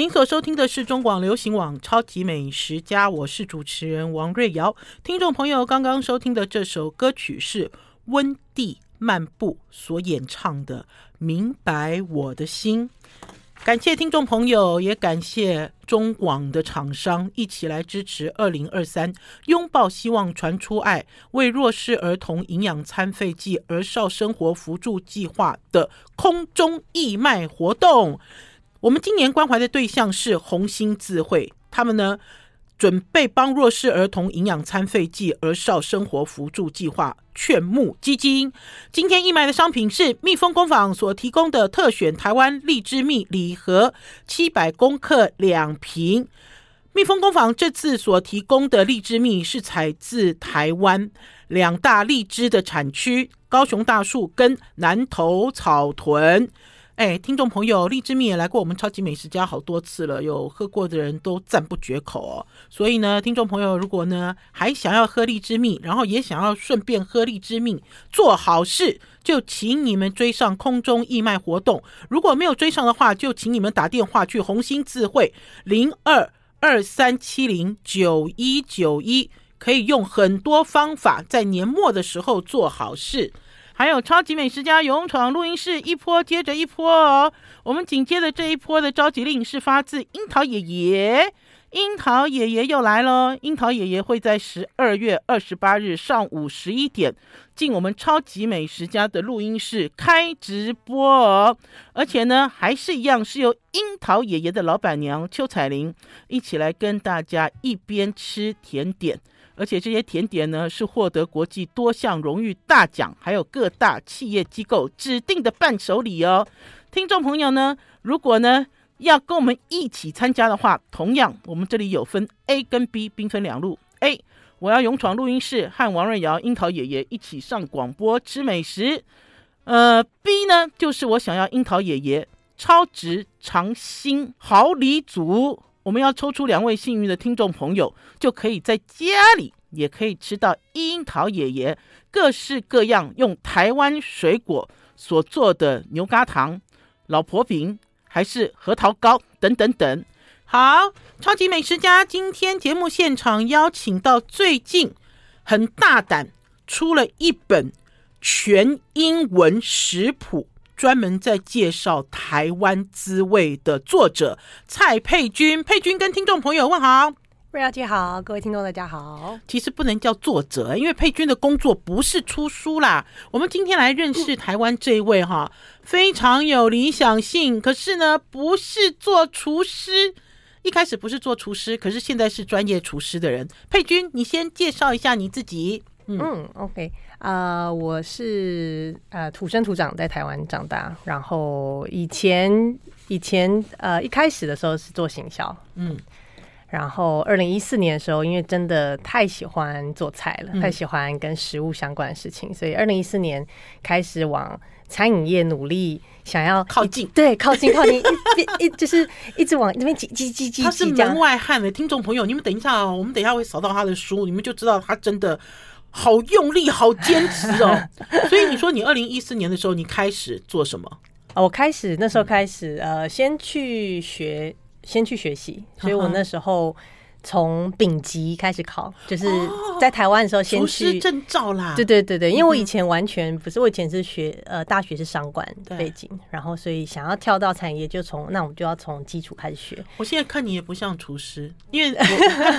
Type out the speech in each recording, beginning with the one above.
您所收听的是中广流行网《超级美食家》，我是主持人王瑞瑶。听众朋友刚刚收听的这首歌曲是温蒂漫步所演唱的《明白我的心》。感谢听众朋友，也感谢中广的厂商一起来支持二零二三拥抱希望传出爱为弱势儿童营养餐费暨儿少生活扶助计划的空中义卖活动。我们今年关怀的对象是红星智慧，他们呢准备帮弱势儿童营养餐费暨儿少生活扶助计划劝募基金。今天义卖的商品是蜜蜂工坊所提供的特选台湾荔枝蜜礼盒七百公克两瓶。蜜蜂工坊这次所提供的荔枝蜜是采自台湾两大荔枝的产区高雄大树跟南投草屯。哎，听众朋友，荔枝蜜也来过我们超级美食家好多次了，有喝过的人都赞不绝口哦。所以呢，听众朋友，如果呢还想要喝荔枝蜜，然后也想要顺便喝荔枝蜜做好事，就请你们追上空中义卖活动。如果没有追上的话，就请你们打电话去红星智慧零二二三七零九一九一，可以用很多方法在年末的时候做好事。还有超级美食家勇闯录音室，一波接着一波哦。我们紧接着这一波的召集令是发自樱桃爷爷，樱桃爷爷又来了。樱桃爷爷会在十二月二十八日上午十一点进我们超级美食家的录音室开直播，而且呢，还是一样是由樱桃爷爷的老板娘邱彩玲一起来跟大家一边吃甜点。而且这些甜点呢，是获得国际多项荣誉大奖，还有各大企业机构指定的伴手礼哦。听众朋友呢，如果呢要跟我们一起参加的话，同样我们这里有分 A 跟 B，兵分两路。A，我要勇闯录音室，和王瑞瑶、樱桃爷爷一起上广播吃美食。呃，B 呢，就是我想要樱桃爷爷超值尝新好礼组。我们要抽出两位幸运的听众朋友，就可以在家里也可以吃到樱桃爷爷各式各样用台湾水果所做的牛轧糖、老婆饼，还是核桃糕等等等。好，超级美食家今天节目现场邀请到最近很大胆出了一本全英文食谱。专门在介绍台湾滋味的作者蔡佩君，佩君跟听众朋友问好，瑞瑶姐好，各位听众大家好。其实不能叫作者，因为佩君的工作不是出书啦。我们今天来认识台湾这一位哈，非常有理想性，可是呢不是做厨师，一开始不是做厨师，可是现在是专业厨师的人。佩君，你先介绍一下你自己。嗯，嗯，OK。啊、呃，我是呃土生土长在台湾长大，然后以前以前呃一开始的时候是做行销，嗯，然后二零一四年的时候，因为真的太喜欢做菜了，嗯、太喜欢跟食物相关的事情，所以二零一四年开始往餐饮业努力，想要靠近，对，靠近靠近，一一 就是一直往那边挤挤挤挤。他是门外汉的听众朋友，你们等一下哦，我们等一下会扫到他的书，你们就知道他真的。好用力，好坚持哦！所以你说你二零一四年的时候，你开始做什么？啊，我开始那时候开始，呃，先去学，先去学习，所以我那时候。从丙级开始考，就是在台湾的时候先去证照啦。对对对对，因为我以前完全不是，我以前是学呃大学是商管背景，然后所以想要跳到产业，就从那我们就要从基础开始学。我现在看你也不像厨师，因为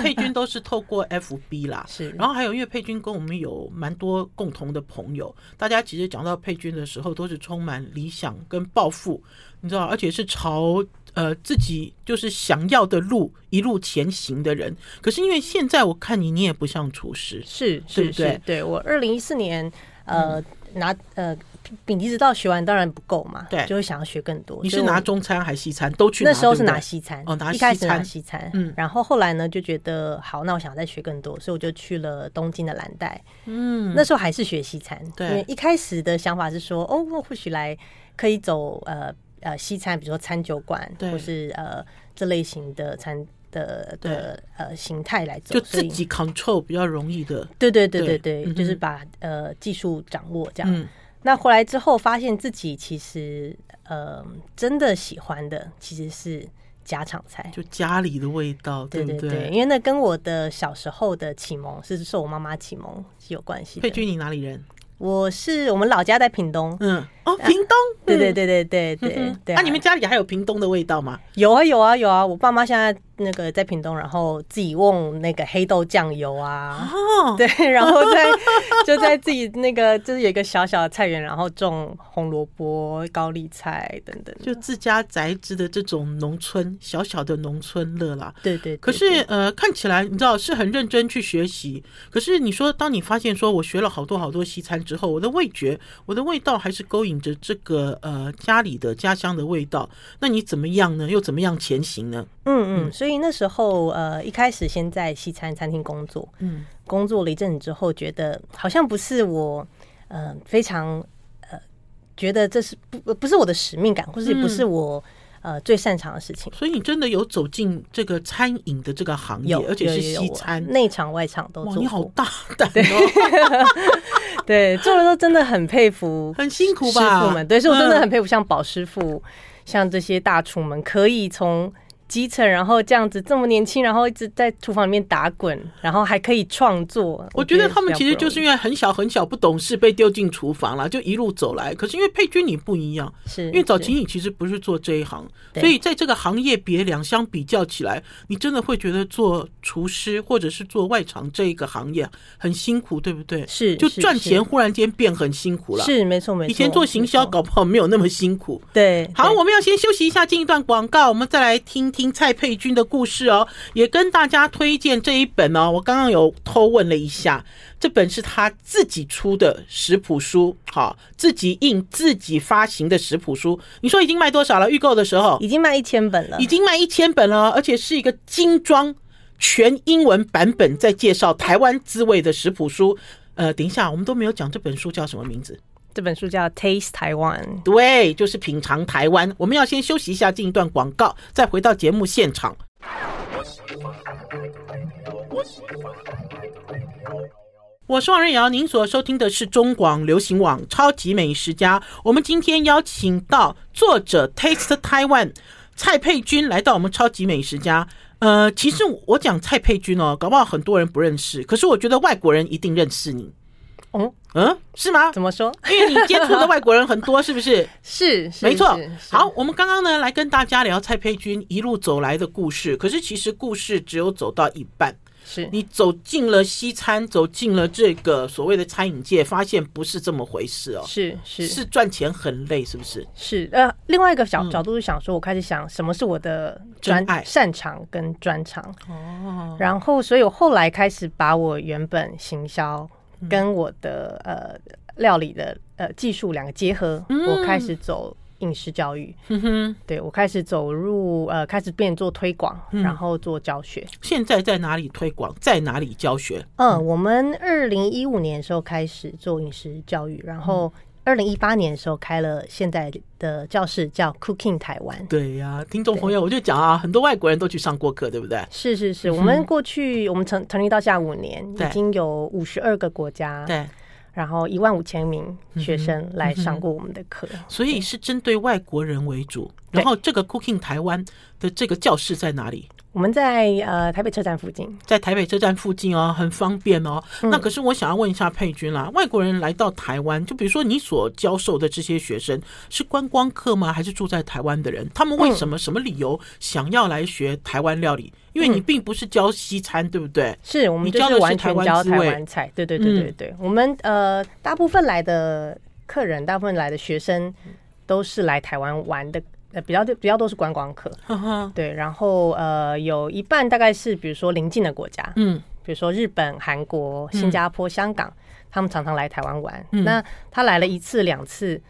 佩君都是透过 FB 啦，是。然后还有因为佩君跟我们有蛮多共同的朋友，大家其实讲到佩君的时候，都是充满理想跟抱负，你知道，而且是朝。呃，自己就是想要的路一路前行的人，可是因为现在我看你，你也不像厨师，是是是，对，对我二零一四年呃、嗯、拿呃丙级执照学完当然不够嘛，对，就会想要学更多。你是拿中餐还是西餐？都去那时候是拿西餐哦，拿西餐，一开始拿西餐，嗯，然后后来呢就觉得好，那我想再学更多，所以我就去了东京的蓝带，嗯，那时候还是学西餐，对，因为一开始的想法是说，哦，我或许来可以走呃。呃，西餐，比如说餐酒馆，或是呃这类型的餐的的呃形态来走，就自己 control 比较容易的。对对对对对，对就是把呃技术掌握这样。嗯、那回来之后，发现自己其实呃真的喜欢的其实是家常菜，就家里的味道，对不对？对对对，因为那跟我的小时候的启蒙是受我妈妈启蒙是有关系的。佩君，你哪里人？我是我们老家在屏东，嗯，哦，屏东，对对对对对对对。那你们家里还有屏东的味道吗？有啊有啊有啊！我爸妈现在。那个在屏东，然后自己瓮那个黑豆酱油啊，哦、对，然后在就在自己那个就是有一个小小的菜园，然后种红萝卜、高丽菜等等，就自家宅子的这种农村小小的农村乐啦。对对，对，对对。可是呃，看起来你知道是很认真去学习。可是你说，当你发现说我学了好多好多西餐之后，我的味觉、我的味道还是勾引着这个呃家里的家乡的味道，那你怎么样呢？又怎么样前行呢？嗯嗯，所以那时候呃，一开始先在西餐餐厅工作，嗯，工作了一阵子之后，觉得好像不是我呃非常呃觉得这是不不是我的使命感，或者也不是我呃最擅长的事情。所以你真的有走进这个餐饮的这个行业，而且是西餐，内场外场都做。你好大胆哦！对，做的都真的很佩服，很辛苦吧？师傅们，对，所以我真的很佩服，像宝师傅，像这些大厨们，可以从。基层，然后这样子这么年轻，然后一直在厨房里面打滚，然后还可以创作。我觉得他们其实就是因为很小很小不懂事，被丢进厨房了，就一路走来。可是因为佩君你不一样，是因为早期你其实不是做这一行，所以在这个行业别两相比较起来，你真的会觉得做厨师或者是做外场这一个行业很辛苦，对不对？是，就赚钱忽然间变很辛苦了。是没错没错，以前做行销搞不好没有那么辛苦。对，好，我们要先休息一下，进一段广告，我们再来听听。蔡佩君的故事哦，也跟大家推荐这一本哦。我刚刚有偷问了一下，这本是他自己出的食谱书，好，自己印、自己发行的食谱书。你说已经卖多少了？预购的时候已经卖一千本了，已经卖一千本了，而且是一个精装全英文版本，在介绍台湾滋味的食谱书。呃，等一下，我们都没有讲这本书叫什么名字。这本书叫《Taste Taiwan》，对，就是品尝台湾。我们要先休息一下，进一段广告，再回到节目现场。我是王瑞瑶，您所收听的是中广流行网《超级美食家》。我们今天邀请到作者《Taste Taiwan》蔡佩君来到我们《超级美食家》。呃，其实我讲蔡佩君哦，搞不好很多人不认识，可是我觉得外国人一定认识你。哦，嗯，是吗？怎么说？因为你接触的外国人很多，是不是？是，是，没错。好，我们刚刚呢来跟大家聊蔡佩君一路走来的故事。可是其实故事只有走到一半，是你走进了西餐，走进了这个所谓的餐饮界，发现不是这么回事哦。是是是，赚钱很累，是不是？是呃，另外一个角角度是想说，我开始想什么是我的专爱、擅长跟专长哦。然后，所以我后来开始把我原本行销。跟我的呃料理的呃技术两个结合，嗯、我开始走饮食教育。嗯哼，对，我开始走入呃开始变做推广，嗯、然后做教学。现在在哪里推广？在哪里教学？嗯，我们二零一五年的时候开始做饮食教育，然后。二零一八年的时候开了现在的教室，叫 Cooking 台湾。对呀、啊，听众朋友，我就讲啊，很多外国人都去上过课，对不对？是是是，我们过去我们成成立到下五年，已经有五十二个国家，对，然后一万五千名学生来上过我们的课，所以是针对外国人为主。然后这个 Cooking 台湾的这个教室在哪里？我们在呃台北车站附近，在台北车站附近哦，很方便哦。嗯、那可是我想要问一下佩君啦，外国人来到台湾，就比如说你所教授的这些学生是观光客吗？还是住在台湾的人？他们为什么、什么理由想要来学台湾料理？因为你并不是教西餐，对不对？是我们教的是台湾台湾菜。对对对对对，嗯、我们呃大部分来的客人，大部分来的学生都是来台湾玩的。呃，比较比较多是观光客，呵呵对，然后呃，有一半大概是比如说邻近的国家，嗯，比如说日本、韩国、新加坡、嗯、香港，他们常常来台湾玩。嗯、那他来了一次两次，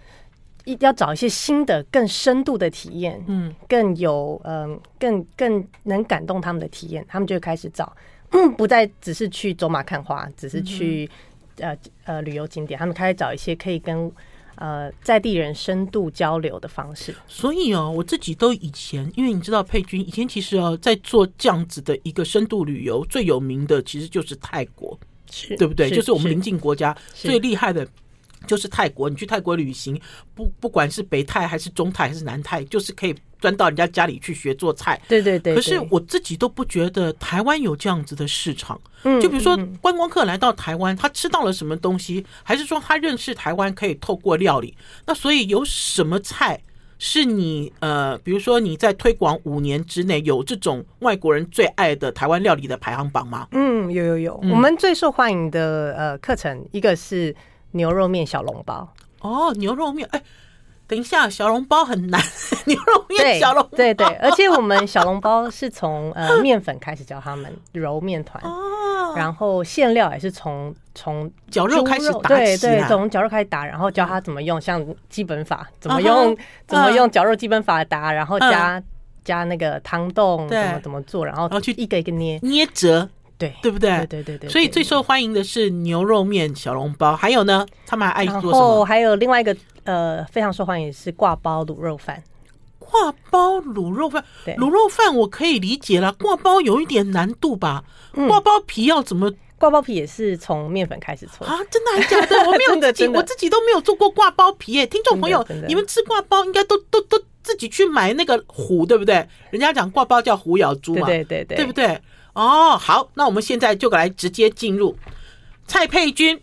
一要找一些新的、更深度的体验，嗯，更有嗯、呃，更更能感动他们的体验，他们就会开始找，嗯、不再只是去走马看花，只是去、嗯、呃呃旅游景点，他们开始找一些可以跟。呃，在地人深度交流的方式，所以哦，我自己都以前，因为你知道佩君以前其实哦，在做这样子的一个深度旅游，最有名的其实就是泰国，是对不对？是就是我们邻近国家最厉害的，就是泰国。你去泰国旅行，不不管是北泰还是中泰还是南泰，就是可以钻到人家家里去学做菜。对对对。可是我自己都不觉得台湾有这样子的市场。嗯，就比如说观光客来到台湾，他吃到了什么东西，还是说他认识台湾可以透过料理？那所以有什么菜？是你呃，比如说你在推广五年之内有这种外国人最爱的台湾料理的排行榜吗？嗯，有有有。嗯、我们最受欢迎的呃课程，一个是牛肉面小笼包。哦，牛肉面，哎，等一下，小笼包很难。牛肉面小笼包，对对对，而且我们小笼包是从呃 面粉开始教他们揉面团。然后馅料也是从从绞肉开始打，对对，从绞肉开始打，然后教他怎么用，像基本法怎么用，怎么用绞肉基本法打，然后加加那个汤冻怎么怎么做，然后然后去一个一个捏。捏折，对对不对？对对对对。所以最受欢迎的是牛肉面小笼包，还有呢，他们还爱做什么？然后还有另外一个呃非常受欢迎是挂包卤肉饭。挂包卤肉饭，卤肉饭我可以理解了，挂包有一点难度吧？挂包皮要怎么？挂包皮也是从面粉开始做啊？真的还是假的？我没有自己，我自己都没有做过挂包皮耶。听众朋友，你们吃挂包应该都都都自己去买那个虎，对不对？人家讲挂包叫虎咬猪嘛，对对对，对不对？哦，好，那我们现在就来直接进入蔡佩君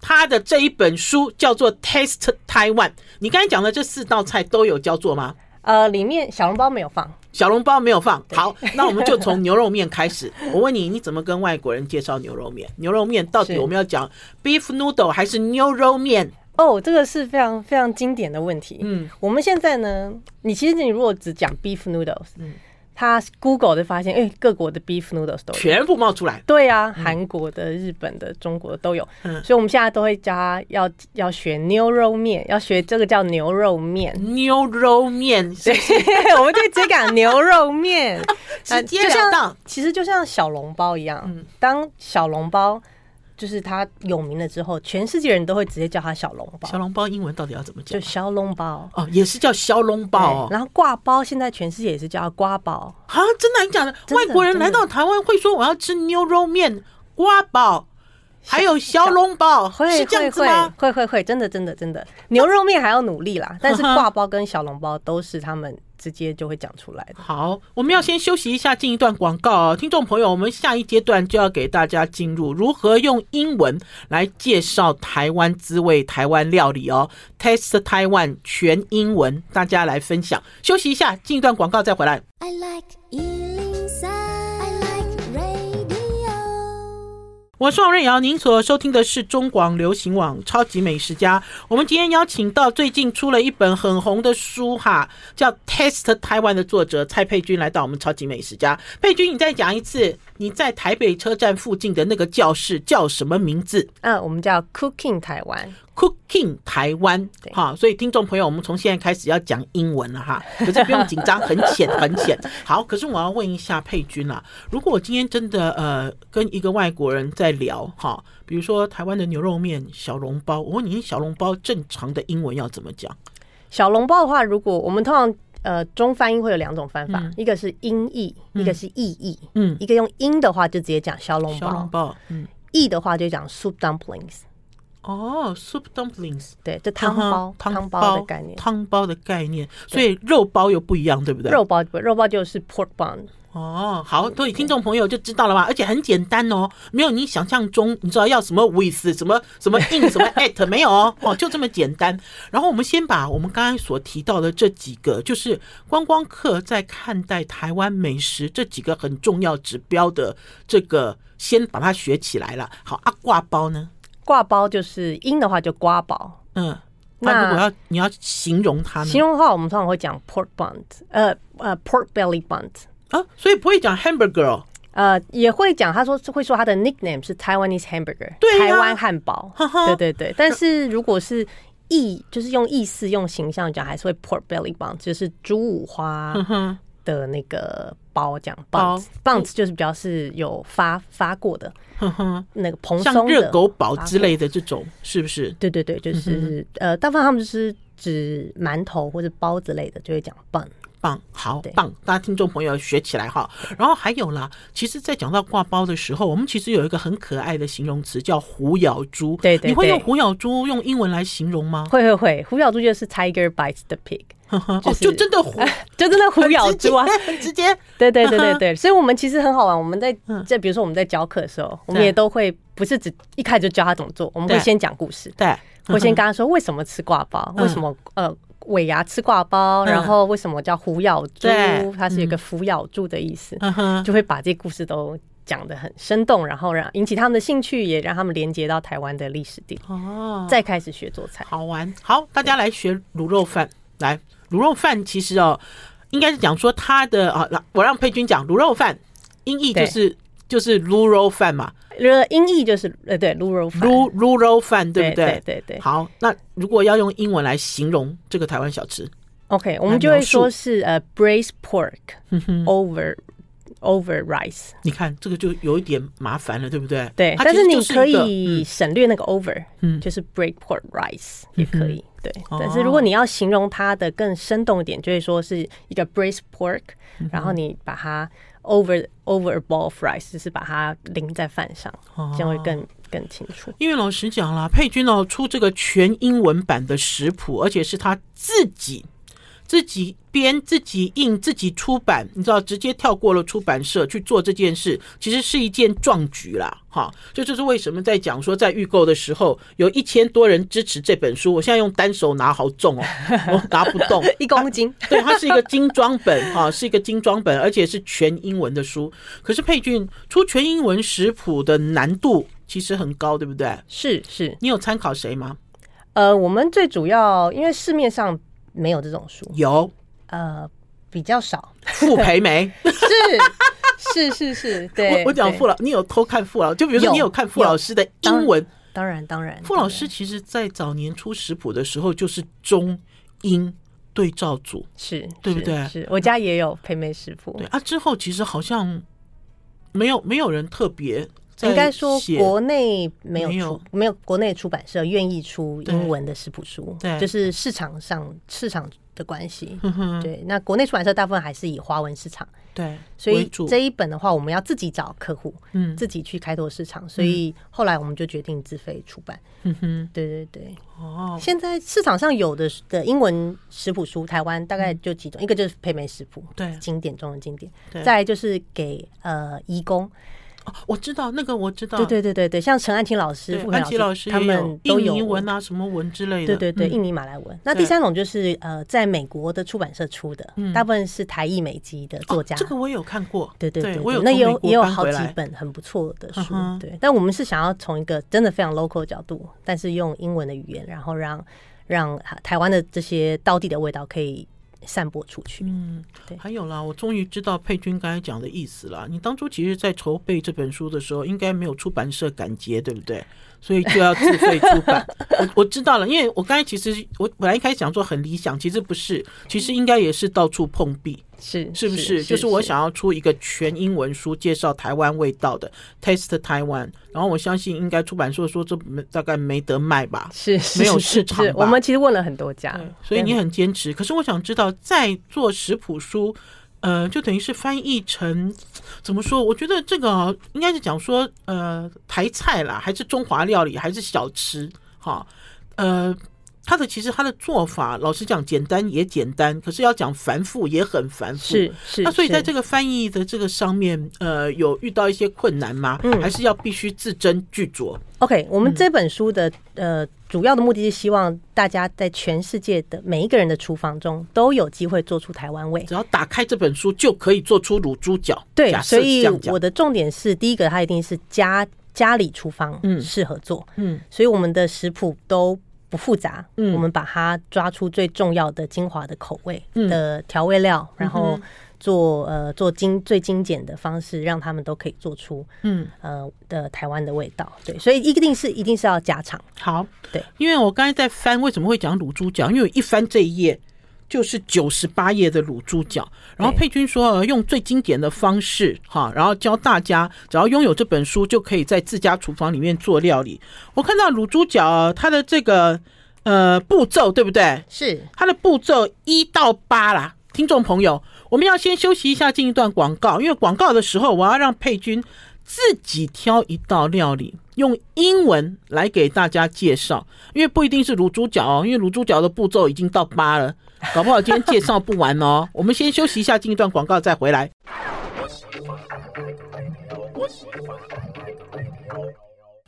他的这一本书叫做《Taste Taiwan》。你刚才讲的这四道菜都有教做吗？呃，里面小笼包没有放，小笼包没有放。好，那我们就从牛肉面开始。我问你，你怎么跟外国人介绍牛肉面？牛肉面到底我们要讲 beef noodle 还是牛肉面？哦，这个是非常非常经典的问题。嗯，我们现在呢，你其实你如果只讲 beef noodles，嗯。他 Google 就发现，哎，各国的 beef noodles 都有全部冒出来。对啊，韩国的、日本的、中国的都有。嗯，所以我们现在都会教他要要学牛肉面，要学这个叫牛肉面。牛肉面，对，我们就直接讲牛肉面。直接了当，其实就像小笼包一样，当小笼包。就是他有名了之后，全世界人都会直接叫他小笼包。小笼包英文到底要怎么讲？就小笼包哦，也是叫小笼包。然后挂包现在全世界也是叫瓜包。啊，真的？你讲的外国人来到台湾会说我要吃牛肉面、瓜包，还有小笼包，是这样子吗？会会会，真的真的真的。牛肉面还要努力啦，但是挂包跟小笼包都是他们。直接就会讲出来的。好，我们要先休息一下，进一段广告啊，听众朋友，我们下一阶段就要给大家进入如何用英文来介绍台湾滋味、台湾料理哦。Taste Taiwan 全英文，大家来分享。休息一下，进一段广告再回来。I like 我是王瑞瑶，您所收听的是中广流行网《超级美食家》。我们今天邀请到最近出了一本很红的书哈，叫《Test 台湾》的作者蔡佩君来到我们《超级美食家》。佩君，你再讲一次，你在台北车站附近的那个教室叫什么名字？嗯，我们叫 Cooking 台湾。Cooking 台湾，哈，所以听众朋友，我们从现在开始要讲英文了哈，可是不用紧张，很浅很浅。好，可是我要问一下佩君啦，如果我今天真的呃跟一个外国人在聊哈，比如说台湾的牛肉面、小笼包，我问你，小笼包正常的英文要怎么讲？小笼包的话，如果我们通常呃中翻译会有两种翻法，一个是音译，一个是意译。嗯，一个用音的话就直接讲小笼包，小笼包，嗯，意的话就讲 soup dumplings。哦，soup dumplings，对，这汤包，汤包的概念，汤包的概念，所以肉包又不一样，对不对？肉包不，肉包就是 pork bun。哦，好，所以听众朋友就知道了吧？而且很简单哦，没有你想象中，你知道要什么 with 什么什么 in 什么 at 没有哦，哦，就这么简单。然后我们先把我们刚才所提到的这几个，就是观光客在看待台湾美食这几个很重要指标的这个，先把它学起来了。好，阿挂包呢？刈包就是音的话就瓜包，嗯，那如果要你要形容它呢？形容的话，我们通常会讲 pork bunt，呃呃 pork belly bunt 啊，所以不会讲 hamburger，哦？呃，也会讲，他说会说他的 nickname 是 Taiwanese hamburger，对台湾汉堡，对对对。但是如果是意，就是用意思、用形象讲，还是会 pork belly bunt，就是猪五花的那个包，讲 bunt，bunt 就是比较是有发 发过的。那个蓬松热狗堡之类的这种，是不是？对对对，就是、嗯、呃，大部分他们就是指馒头或者包子类的，就会讲 bun 棒，好棒！大家听众朋友学起来哈。然后还有啦，其实，在讲到挂包的时候，我们其实有一个很可爱的形容词叫“虎咬猪”。对，对对，你会用“虎咬猪”用英文来形容吗？会会会，“虎咬猪”就是 “Tiger bites the pig”，就是就真的虎，就真的虎 咬猪啊！很直接，对对对对对。所以，我们其实很好玩。我们在在比如说我们在教课的时候，我们也都会不是只一开始就教他怎么做，我们会先讲故事。对，我先跟他说为什么吃挂包，为什么呃。尾牙吃挂包，然后为什么叫虎咬猪？嗯、它是一个虎咬猪的意思，嗯、就会把这故事都讲得很生动，然后让引起他们的兴趣，也让他们连接到台湾的历史地。哦，再开始学做菜，好玩。好，大家来学卤肉饭。来，卤肉饭其实哦，应该是讲说它的啊，我让佩君讲卤肉饭，音译就是就是卤肉饭嘛。呃，音译就是呃，对，卤肉饭，卤卤肉饭，对不对？对对对。好，那如果要用英文来形容这个台湾小吃，OK，我们就会说是呃，braised pork over over rice。你看这个就有一点麻烦了，对不对？对，但是你可以省略那个 over，嗯，就是 braised pork rice 也可以。对，但是如果你要形容它的更生动一点，就会说是一个 braised pork，然后你把它。Over over a ball of rice，就是把它淋在饭上，这样会更更清楚。因为老实讲啦，佩君哦出这个全英文版的食谱，而且是他自己。自己编、自己印、自己出版，你知道，直接跳过了出版社去做这件事，其实是一件壮举啦，哈！就这是为什么在讲说，在预购的时候有一千多人支持这本书。我现在用单手拿，好重哦，我拿不动，一公斤。对，它是一个精装本，哈，是一个精装本，而且是全英文的书。可是佩君出全英文食谱的难度其实很高，对不对？是是，你有参考谁吗？呃，我们最主要因为市面上。没有这种书，有，呃，比较少。傅培梅是是是是，对。我我讲傅老，你有偷看傅老？就比如说你有看傅老师的英文？当然当然。傅老师其实在早年出食谱的时候，就是中英对照组，是对不对？是我家也有培梅食谱。对啊，之后其实好像没有没有人特别。应该说，国内没有出，没有国内出版社愿意出英文的食谱书，对，就是市场上市场的关系。对，那国内出版社大部分还是以华文市场。对，所以这一本的话，我们要自己找客户，嗯，自己去开拓市场。所以后来我们就决定自费出版。嗯哼，对对对。哦，现在市场上有的的英文食谱书，台湾大概就几种，一个就是配美食谱，对，经典中的经典。再来就是给呃移工。哦，我知道那个，我知道，对对对对对，像陈安琪老师、傅安琪老师，他们都有印尼文啊，什么文之类的，对对对，印尼马来文。那第三种就是呃，在美国的出版社出的，大部分是台裔美籍的作家。这个我有看过，对对对，那有也有好几本很不错的书，对。但我们是想要从一个真的非常 local 的角度，但是用英文的语言，然后让让台湾的这些道地的味道可以。散播出去。嗯，对，还有啦，我终于知道佩君刚才讲的意思了。你当初其实，在筹备这本书的时候，应该没有出版社敢接，对不对？所以就要自费出版。我 我知道了，因为我刚才其实我本来一开始想说很理想，其实不是，其实应该也是到处碰壁。是是不是？就是我想要出一个全英文书，介绍台湾味道的 Taste Taiwan。然后我相信应该出版社说这没大概没得卖吧？是，没有市场。我们其实问了很多家，所以你很坚持。可是我想知道，在做食谱书，呃，就等于是翻译成怎么说？我觉得这个应该是讲说，呃，台菜啦，还是中华料理，还是小吃？哈，呃。他的其实他的做法，老实讲，简单也简单，可是要讲繁复也很繁复。是是。那所以在这个翻译的这个上面，呃，有遇到一些困难吗？嗯，还是要必须字斟句酌？OK，我们这本书的呃主要的目的是希望大家在全世界的每一个人的厨房中都有机会做出台湾味。只要打开这本书，就可以做出卤猪脚。对，所以我的重点是，第一个，它一定是家家里厨房嗯适合做嗯，所以我们的食谱都。不复杂，嗯，我们把它抓出最重要的精华的口味的调味料，嗯、然后做呃做精最精简的方式，让他们都可以做出嗯呃的台湾的味道。对，所以一定是一定是要加长。好，对，因为我刚才在翻，为什么会讲卤猪脚？因为一翻这一页。就是九十八页的卤猪脚，然后佩君说用最经典的方式哈，然后教大家只要拥有这本书就可以在自家厨房里面做料理。我看到卤猪脚它的这个呃步骤对不对？是它的步骤一到八啦，听众朋友，我们要先休息一下，进一段广告。因为广告的时候，我要让佩君自己挑一道料理，用英文来给大家介绍。因为不一定是卤猪脚哦，因为卤猪脚的步骤已经到八了，搞不好今天介绍不完哦。我们先休息一下，进一段广告再回来。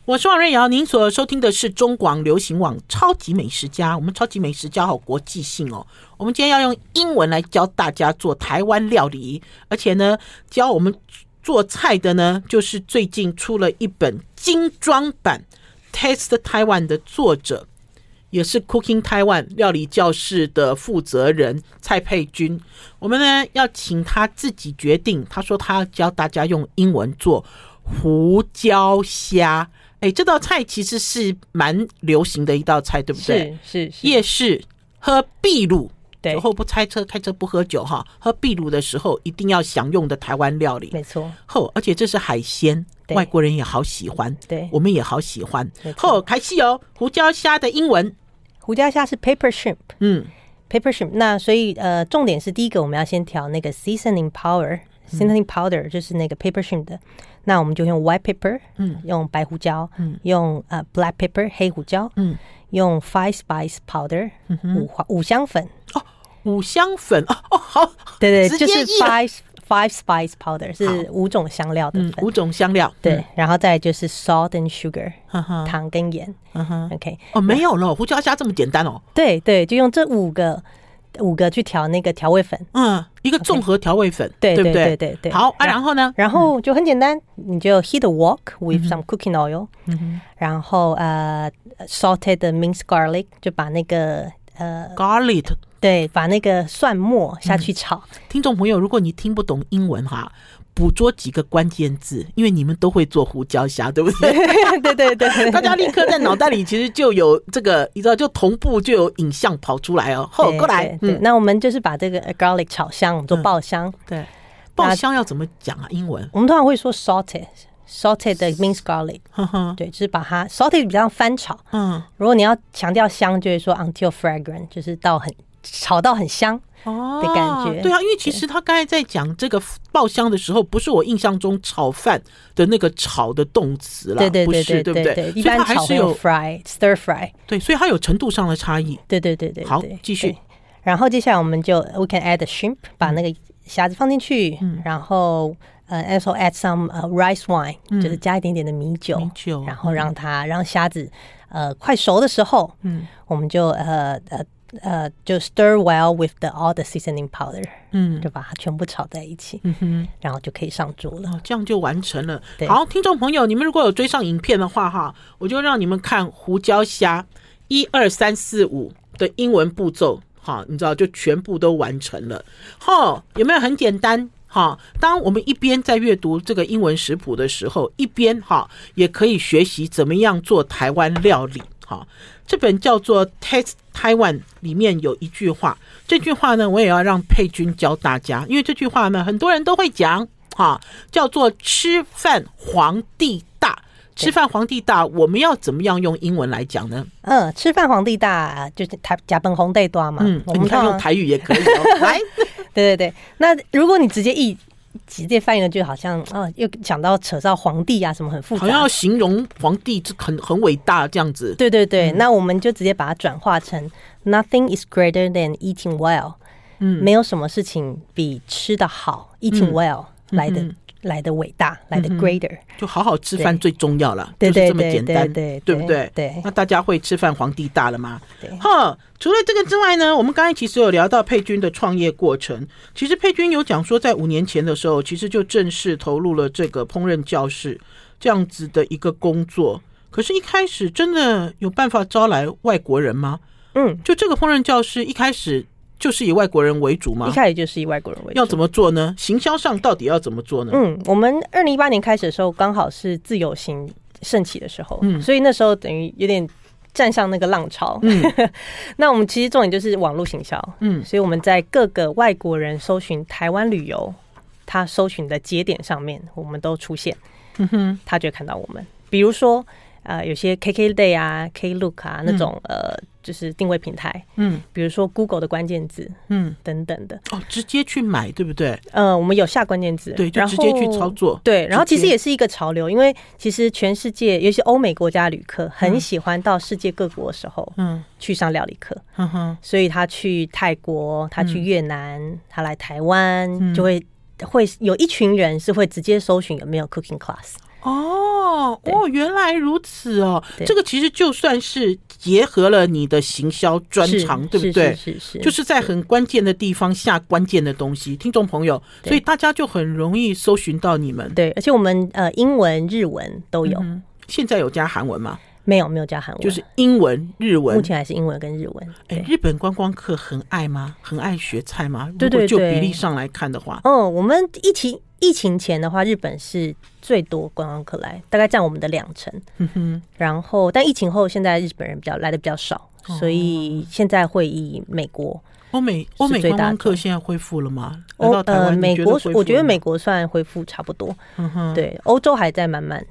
我是王瑞瑶，您所收听的是中广流行网《超级美食家》。我们《超级美食家》好国际性哦。我们今天要用英文来教大家做台湾料理，而且呢，教我们做菜的呢，就是最近出了一本精装版《Taste Taiwan》的作者，也是 Cooking Taiwan 料理教室的负责人蔡佩君。我们呢要请他自己决定，他说他要教大家用英文做胡椒虾。哎，这道菜其实是蛮流行的一道菜，对不对？是是，是夜市喝秘鲁，对，酒后不开车，开车不喝酒，哈，喝秘鲁的时候一定要享用的台湾料理，没错。后，而且这是海鲜，外国人也好喜欢，对，我们也好喜欢。后，开始哦，胡椒虾的英文，胡椒虾是 pepper shrimp，嗯，pepper shrimp。那所以呃，重点是第一个我们要先调那个 seasoning powder，seasoning powder 就是那个 pepper shrimp 的。那我们就用 white pepper，嗯，用白胡椒，嗯，用呃 black pepper 黑胡椒，嗯，用 five spice powder，五花五香粉哦，五香粉哦哦好，对对，就是 five five spice powder 是五种香料的粉，五种香料，对，然后再就是 salt and sugar，糖跟盐，嗯，OK，哦没有了，胡椒虾这么简单哦，对对，就用这五个。五个去调那个调味粉，嗯，一个综合调味粉，对对不对？对对对。好啊，然后呢？然后就很简单，你就 heat the wok with some cooking oil，然后呃 salted minced garlic，就把那个呃 garlic，对，把那个蒜末下去炒。听众朋友，如果你听不懂英文哈。捕捉几个关键字，因为你们都会做胡椒虾，对不对？对对对，大家立刻在脑袋里其实就有这个，你知道，就同步就有影像跑出来哦。后，过来，对，那我们就是把这个 garlic 炒香，我们做爆香。对，爆香要怎么讲啊？英文？我们通常会说的 minced garlic。对，就是把它 salted 比较翻炒。嗯，如果你要强调香，就会说 until fragrant，就是到很炒到很香。哦，的感觉对啊，因为其实他刚才在讲这个爆香的时候，不是我印象中炒饭的那个炒的动词了，对对对对对对，一般还是有 fry stir fry，对，所以它有程度上的差异，对对对对。好，继续。然后接下来我们就 we can add the shrimp，把那个虾子放进去，然后呃 also add some rice wine，就是加一点点的米酒，米酒，然后让它让虾子呃快熟的时候，嗯，我们就呃呃。呃，就 stir well with the all the seasoning powder，嗯，就把它全部炒在一起，嗯哼，然后就可以上桌了，这样就完成了。好，听众朋友，你们如果有追上影片的话，哈，我就让你们看胡椒虾一二三四五的英文步骤，哈，你知道就全部都完成了，哈，有没有很简单？哈，当我们一边在阅读这个英文食谱的时候，一边哈也可以学习怎么样做台湾料理，哈。这本叫做《Taste Taiwan》，里面有一句话，这句话呢，我也要让佩君教大家，因为这句话呢，很多人都会讲，哈，叫做“吃饭皇帝”。吃饭皇帝大，我们要怎么样用英文来讲呢？嗯，吃饭皇帝大就是台呷饭皇帝大嘛。嗯，我们看用台语也可以哦。来，对对对，那如果你直接译。直接翻译的就好像啊，又讲到扯到皇帝啊什么很复杂，好像要形容皇帝很很伟大这样子。对对对，嗯、那我们就直接把它转化成 Nothing is greater than eating well。嗯，没有什么事情比吃的好、嗯、eating well 来的。嗯来的伟大，来的 greater，就好好吃饭最重要了，就是这么简单，对不对？对，那大家会吃饭皇帝大了吗？对，哈，除了这个之外呢，我们刚才其实有聊到佩君的创业过程。其实佩君有讲说，在五年前的时候，其实就正式投入了这个烹饪教室这样子的一个工作。可是，一开始真的有办法招来外国人吗？嗯，就这个烹饪教室一开始。就是以外国人为主吗？一开始就是以外国人为主。要怎么做呢？行销上到底要怎么做呢？嗯，我们二零一八年开始的时候，刚好是自由行盛起的时候，嗯，所以那时候等于有点站上那个浪潮。嗯，那我们其实重点就是网络行销。嗯，所以我们在各个外国人搜寻台湾旅游，他搜寻的节点上面，我们都出现。嗯哼，他就会看到我们。比如说，呃有些 KKday 啊、Klook 啊那种、嗯、呃。就是定位平台，嗯，比如说 Google 的关键字，嗯，等等的，哦，直接去买，对不对？呃，我们有下关键字，对，就直接去操作，对。然后其实也是一个潮流，因为其实全世界，尤其欧美国家旅客很喜欢到世界各国的时候，嗯，去上料理课，嗯哼，所以他去泰国，他去越南，他来台湾，就会会有一群人是会直接搜寻有没有 Cooking Class。哦哦，原来如此哦！这个其实就算是结合了你的行销专长，对不对？是是，是，是，就是在很关键的地方下关键的东西，听众朋友，所以大家就很容易搜寻到你们。对，而且我们呃英文、日文都有。嗯、现在有加韩文吗？没有，没有加韩文，就是英文、日文。目前还是英文跟日文。哎，日本观光客很爱吗？很爱学菜吗？对对就比例上来看的话，哦，我们疫情。疫情前的话，日本是最多观光客来，大概占我们的两成。嗯哼。然后，但疫情后，现在日本人比较来的比较少，哦，所以现在会以美国、欧美、欧美观光客现在恢复了吗？欧呃，美国我觉得美国算恢复差不多。对，欧洲还在慢慢。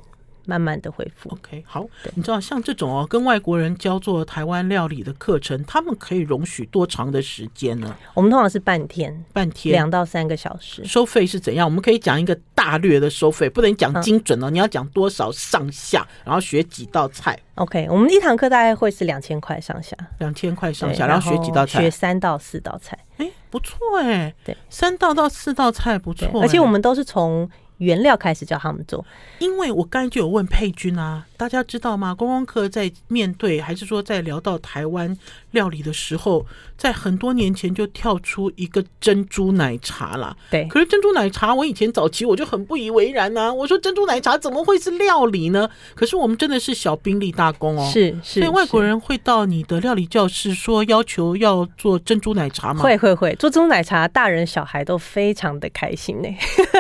慢慢的恢复。OK，好，你知道像这种哦，跟外国人教做台湾料理的课程，他们可以容许多长的时间呢？我们通常是半天，半天两到三个小时。收费是怎样？我们可以讲一个大略的收费，不能讲精准哦。嗯、你要讲多少上下，然后学几道菜。OK，我们一堂课大概会是两千块上下，两千块上下，然后学几道菜，学三到四道菜。哎，不错哎，对，三道到四道菜不错，而且我们都是从。原料开始叫他们做，因为我刚才就有问佩君啊，大家知道吗？观光客在面对还是说在聊到台湾料理的时候，在很多年前就跳出一个珍珠奶茶啦。对，可是珍珠奶茶，我以前早期我就很不以为然啊。我说珍珠奶茶怎么会是料理呢？可是我们真的是小兵立大功哦。是是，所以外国人会到你的料理教室说要求要做珍珠奶茶吗？会会会，做珍珠奶茶，大人小孩都非常的开心呢。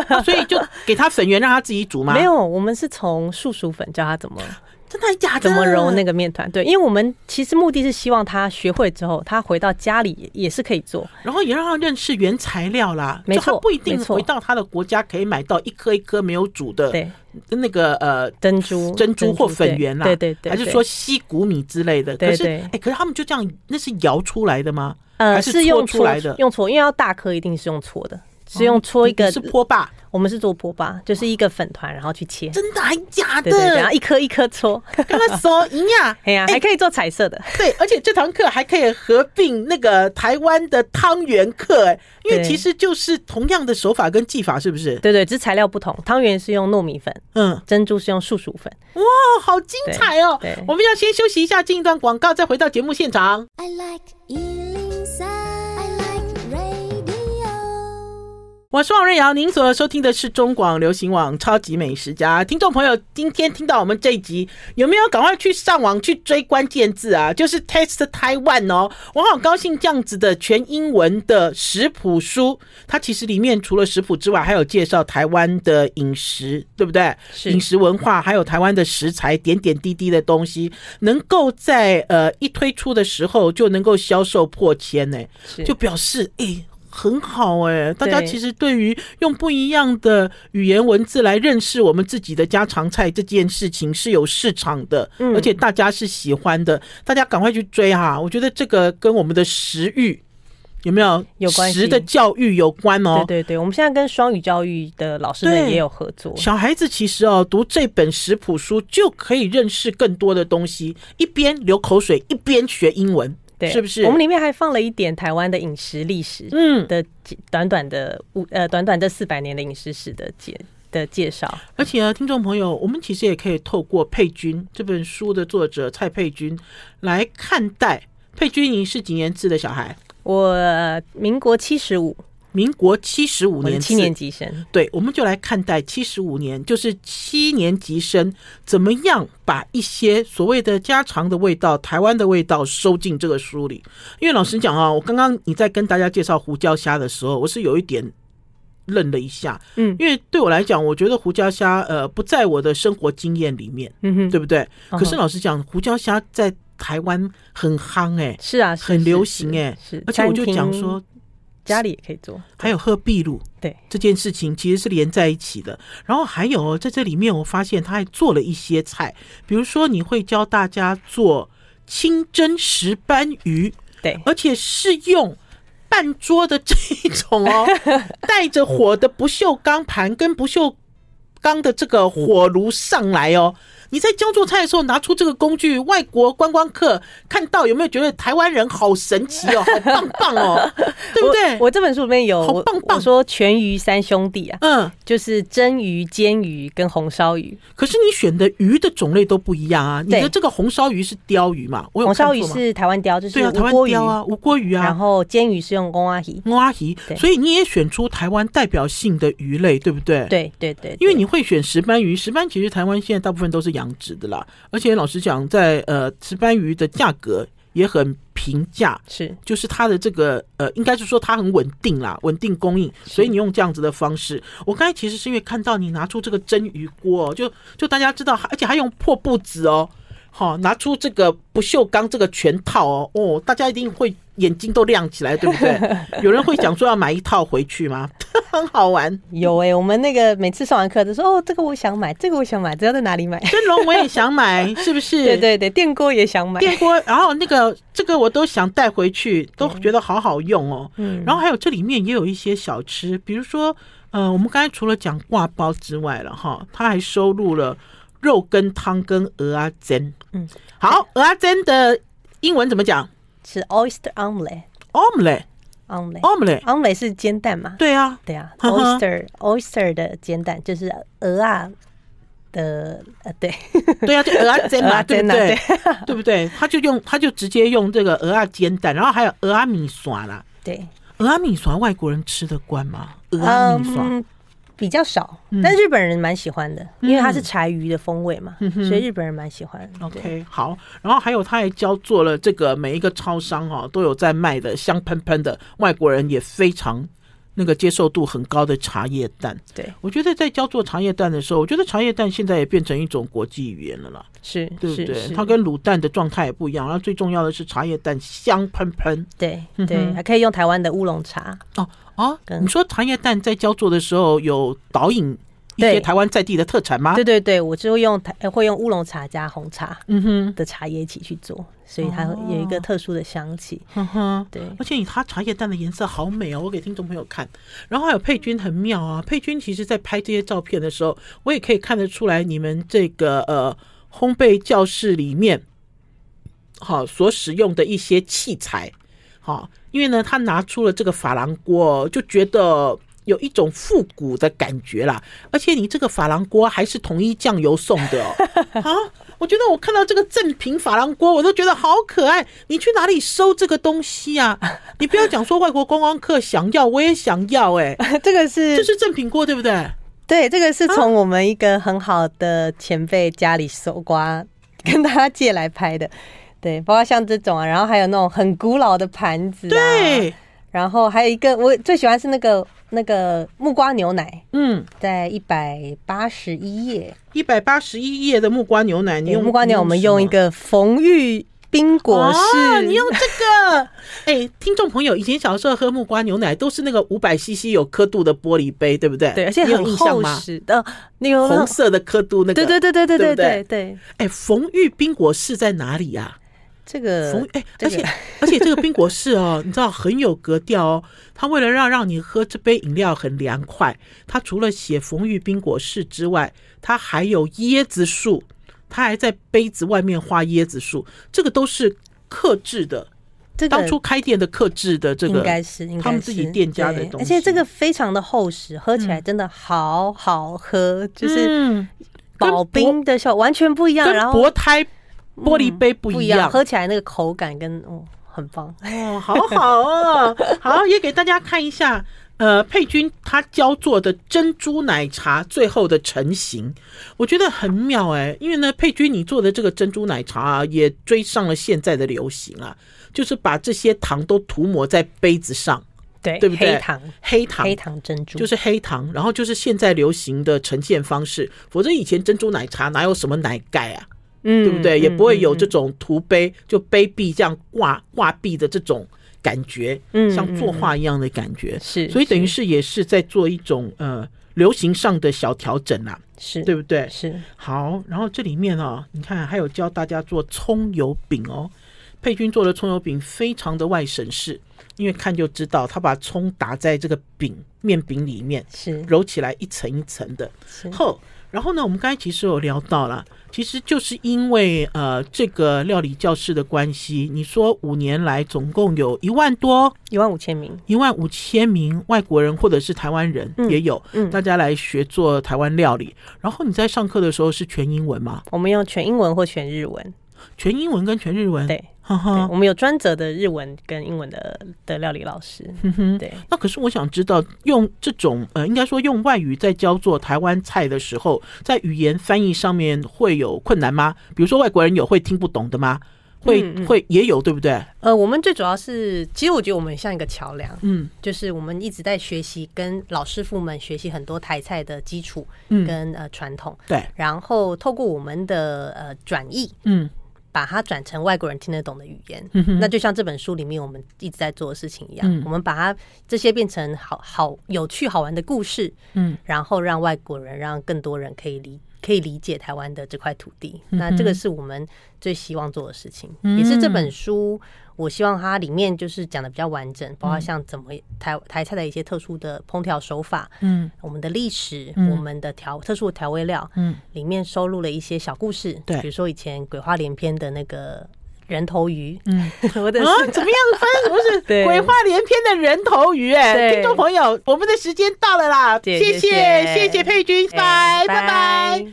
啊，所以就。给他粉圆让他自己煮吗？没有，我们是从树薯粉教他怎么，真的假的？怎么揉那个面团？对，因为我们其实目的是希望他学会之后，他回到家里也是可以做，然后也让他认识原材料啦。没错，不一定回到他的国家可以买到一颗一颗没有煮的，对，那个呃珍珠珍珠或粉圆啦，对对对，还是说西谷米之类的？可是哎，可是他们就这样，那是摇出来的吗？呃，还是搓出来的？用搓，因为要大颗，一定是用搓的，是用搓一个是坡霸。我们是做波霸，就是一个粉团，然后去切。真的还假的？对然后一颗一颗搓，跟他说一样。哎呀，还可以做彩色的。对，而且这堂课还可以合并那个台湾的汤圆课，哎，因为其实就是同样的手法跟技法，是不是？对对，只是材料不同。汤圆是用糯米粉，嗯，珍珠是用树薯粉。哇，好精彩哦！对，我们要先休息一下，进一段广告，再回到节目现场。I like 我是王瑞瑶，您所收听的是中广流行网超级美食家。听众朋友，今天听到我们这一集，有没有赶快去上网去追关键字啊？就是 Taste Taiwan 哦，我好高兴这样子的全英文的食谱书，它其实里面除了食谱之外，还有介绍台湾的饮食，对不对？是饮食文化，还有台湾的食材，点点滴滴的东西，能够在呃一推出的时候就能够销售破千呢，就表示哎。欸很好哎、欸，大家其实对于用不一样的语言文字来认识我们自己的家常菜这件事情是有市场的，嗯，而且大家是喜欢的，大家赶快去追哈！我觉得这个跟我们的食欲有没有有关系？食的教育有关哦。对对对，我们现在跟双语教育的老师们也有合作。小孩子其实哦，读这本食谱书就可以认识更多的东西，一边流口水一边学英文。对，是不是？我们里面还放了一点台湾的饮食历史，嗯，的短短的五呃短短这四百年的饮食史的简的介绍。而且呢，听众朋友，我们其实也可以透过佩君这本书的作者蔡佩君来看待。佩君，你是几年制的小孩？我民国七十五。民国七十五年，七年级生，对，我们就来看待七十五年，就是七年级生怎么样把一些所谓的家常的味道、台湾的味道收进这个书里。因为老实讲啊，我刚刚你在跟大家介绍胡椒虾的时候，我是有一点愣了一下，嗯，因为对我来讲，我觉得胡椒虾呃不在我的生活经验里面，嗯哼，对不对？可是老实讲，胡椒虾在台湾很夯哎，是啊，很流行哎，是，而且我就讲说。家里也可以做，还有喝秘露，对这件事情其实是连在一起的。然后还有在这里面，我发现他还做了一些菜，比如说你会教大家做清蒸石斑鱼，对，而且是用半桌的这一种哦，带着火的不锈钢盘跟不锈钢的这个火炉上来哦。你在教做菜的时候拿出这个工具，外国观光客看到有没有觉得台湾人好神奇哦，好棒棒哦，对不对？我，我这本书里面有好棒棒，我说全鱼三兄弟啊，嗯，就是蒸鱼、煎鱼跟红烧鱼。可是你选的鱼的种类都不一样啊，你的这个红烧鱼是鲷鱼嘛？我有红烧鱼是台湾鲷，就是对啊，台湾鲷啊，吴郭鱼啊。然后煎鱼是用公阿鱼，公阿鱼，所以你也选出台湾代表性的鱼类，对不对？对对对，因为你会选石斑鱼，石斑其实台湾现在大部分都是养殖的啦。而且老实讲，在呃石斑鱼的价格也很平价，是就是它的这个呃，应该是说它很稳定啦，稳定供应。所以你用这样子的方式，我刚才其实是因为看到你拿出这个蒸鱼锅，就就大家知道，而且还用破布子哦，好拿出这个不锈钢这个全套哦，哦，大家一定会。眼睛都亮起来，对不对？有人会讲说要买一套回去吗？很好玩。有哎、欸，我们那个每次上完课都说哦，这个我想买，这个我想买，知道在哪里买？蒸笼我也想买，是不是？对对对，电锅也想买，电锅，然后那个这个我都想带回去，都觉得好好用哦。嗯，然后还有这里面也有一些小吃，比如说呃，我们刚才除了讲挂包之外了哈，它还收录了肉羹汤跟鹅啊煎。嗯，好，鹅啊煎的英文怎么讲？是 oyster omelet。omelet，omelet，omelet 是煎蛋嘛？对啊，对啊，oyster oyster 的煎蛋就是鹅啊的呃，对，对啊，就鹅啊煎嘛，对不对？对不对？他就用，他就直接用这个鹅啊煎蛋，然后还有鹅啊米刷啦。对，鹅啊米刷外国人吃得惯吗？鹅啊米线。比较少，但日本人蛮喜欢的，嗯、因为它是柴鱼的风味嘛，嗯、所以日本人蛮喜欢。OK，好，然后还有他还教做了这个每一个超商啊都有在卖的香喷喷的，外国人也非常那个接受度很高的茶叶蛋。对，我觉得在教做茶叶蛋的时候，我觉得茶叶蛋现在也变成一种国际语言了啦，是，对不对？它跟卤蛋的状态也不一样，然后最重要的是茶叶蛋香喷喷，对对，还可以用台湾的乌龙茶哦。啊，你说茶叶蛋在教做的时候有导引一些台湾在地的特产吗？对对对，我就会用台会用乌龙茶加红茶，嗯哼的茶叶一起去做，所以它有一个特殊的香气。嗯哼，对，而且你它茶叶蛋的颜色好美哦，我给听众朋友看。然后还有佩君很妙啊，佩君其实在拍这些照片的时候，我也可以看得出来你们这个呃烘焙教室里面好所使用的一些器材。好，因为呢，他拿出了这个珐琅锅，就觉得有一种复古的感觉啦。而且你这个珐琅锅还是统一酱油送的哦。啊，我觉得我看到这个正品珐琅锅，我都觉得好可爱。你去哪里收这个东西啊？你不要讲说外国观光客想要，我也想要哎。这个是这是正品锅，对不对？对，这个是从我们一个很好的前辈家里搜刮，跟他借来拍的。对，包括像这种啊，然后还有那种很古老的盘子，对，然后还有一个我最喜欢是那个那个木瓜牛奶，嗯，在一百八十一页，一百八十一页的木瓜牛奶，你用木瓜牛，我们用一个冯玉冰果室，哦，你用这个，哎、欸，听众朋友，以前小时候喝木瓜牛奶都是那个五百 CC 有刻度的玻璃杯，对不对？对，而且很厚实的，那个红色的刻度，那个，对对对对对对对对。哎，冯玉冰果室在哪里呀？这个哎，而且而且这个冰果室哦，你知道很有格调哦。他为了让让你喝这杯饮料很凉快，他除了写冯玉冰果室之外，他还有椰子树，他还在杯子外面画椰子树，这个都是克制的。这个当初开店的克制的这个应该是他们自己店家的东西，而且这个非常的厚实，喝起来真的好好喝，就是保冰的效果完全不一样，然后薄胎。玻璃杯不一样，喝起来那个口感跟哦很棒。哦，好好哦，好也给大家看一下，呃，佩君他教做的珍珠奶茶最后的成型，我觉得很妙哎，因为呢，佩君你做的这个珍珠奶茶啊，也追上了现在的流行啊，就是把这些糖都涂抹在杯子上，对对不对？黑糖，黑糖，黑糖珍珠。就是黑糖，然后就是现在流行的呈现方式，否则以前珍珠奶茶哪有什么奶盖啊？嗯，对不对？也不会有这种涂杯，就碑壁这样挂挂壁的这种感觉，嗯，像作画一样的感觉，是，所以等于是也是在做一种呃流行上的小调整啦，是对不对？是。好，然后这里面哦，你看还有教大家做葱油饼哦，佩君做的葱油饼非常的外省式，因为看就知道他把葱打在这个饼面饼里面，是揉起来一层一层的，后。然后呢，我们刚才其实有聊到了，其实就是因为呃这个料理教室的关系，你说五年来总共有一万多、一万五千名、一万五千名外国人或者是台湾人也有，嗯，大家来学做台湾料理。然后你在上课的时候是全英文吗？我们用全英文或全日文，全英文跟全日文，对。对，我们有专责的日文跟英文的的料理老师。嗯哼，对。那可是我想知道，用这种呃，应该说用外语在教做台湾菜的时候，在语言翻译上面会有困难吗？比如说外国人有会听不懂的吗？会嗯嗯会也有，对不对？呃，我们最主要是，其实我觉得我们像一个桥梁，嗯，就是我们一直在学习，跟老师傅们学习很多台菜的基础，跟嗯呃传统，对，然后透过我们的呃转译，嗯。把它转成外国人听得懂的语言，嗯、那就像这本书里面我们一直在做的事情一样，嗯、我们把它这些变成好好有趣好玩的故事，嗯，然后让外国人让更多人可以理可以理解台湾的这块土地，嗯，那这个是我们最希望做的事情，嗯、也是这本书。我希望它里面就是讲的比较完整，包括像怎么台台菜的一些特殊的烹调手法，嗯，我们的历史，嗯、我们的调特殊的调味料，嗯，里面收录了一些小故事，对，比如说以前鬼话连篇的那个人头鱼，嗯，我的啊，怎么样分？不是 鬼话连篇的人头鱼，哎，听众朋友，我们的时间到了啦，谢谢谢谢。佩君，拜拜拜。拜。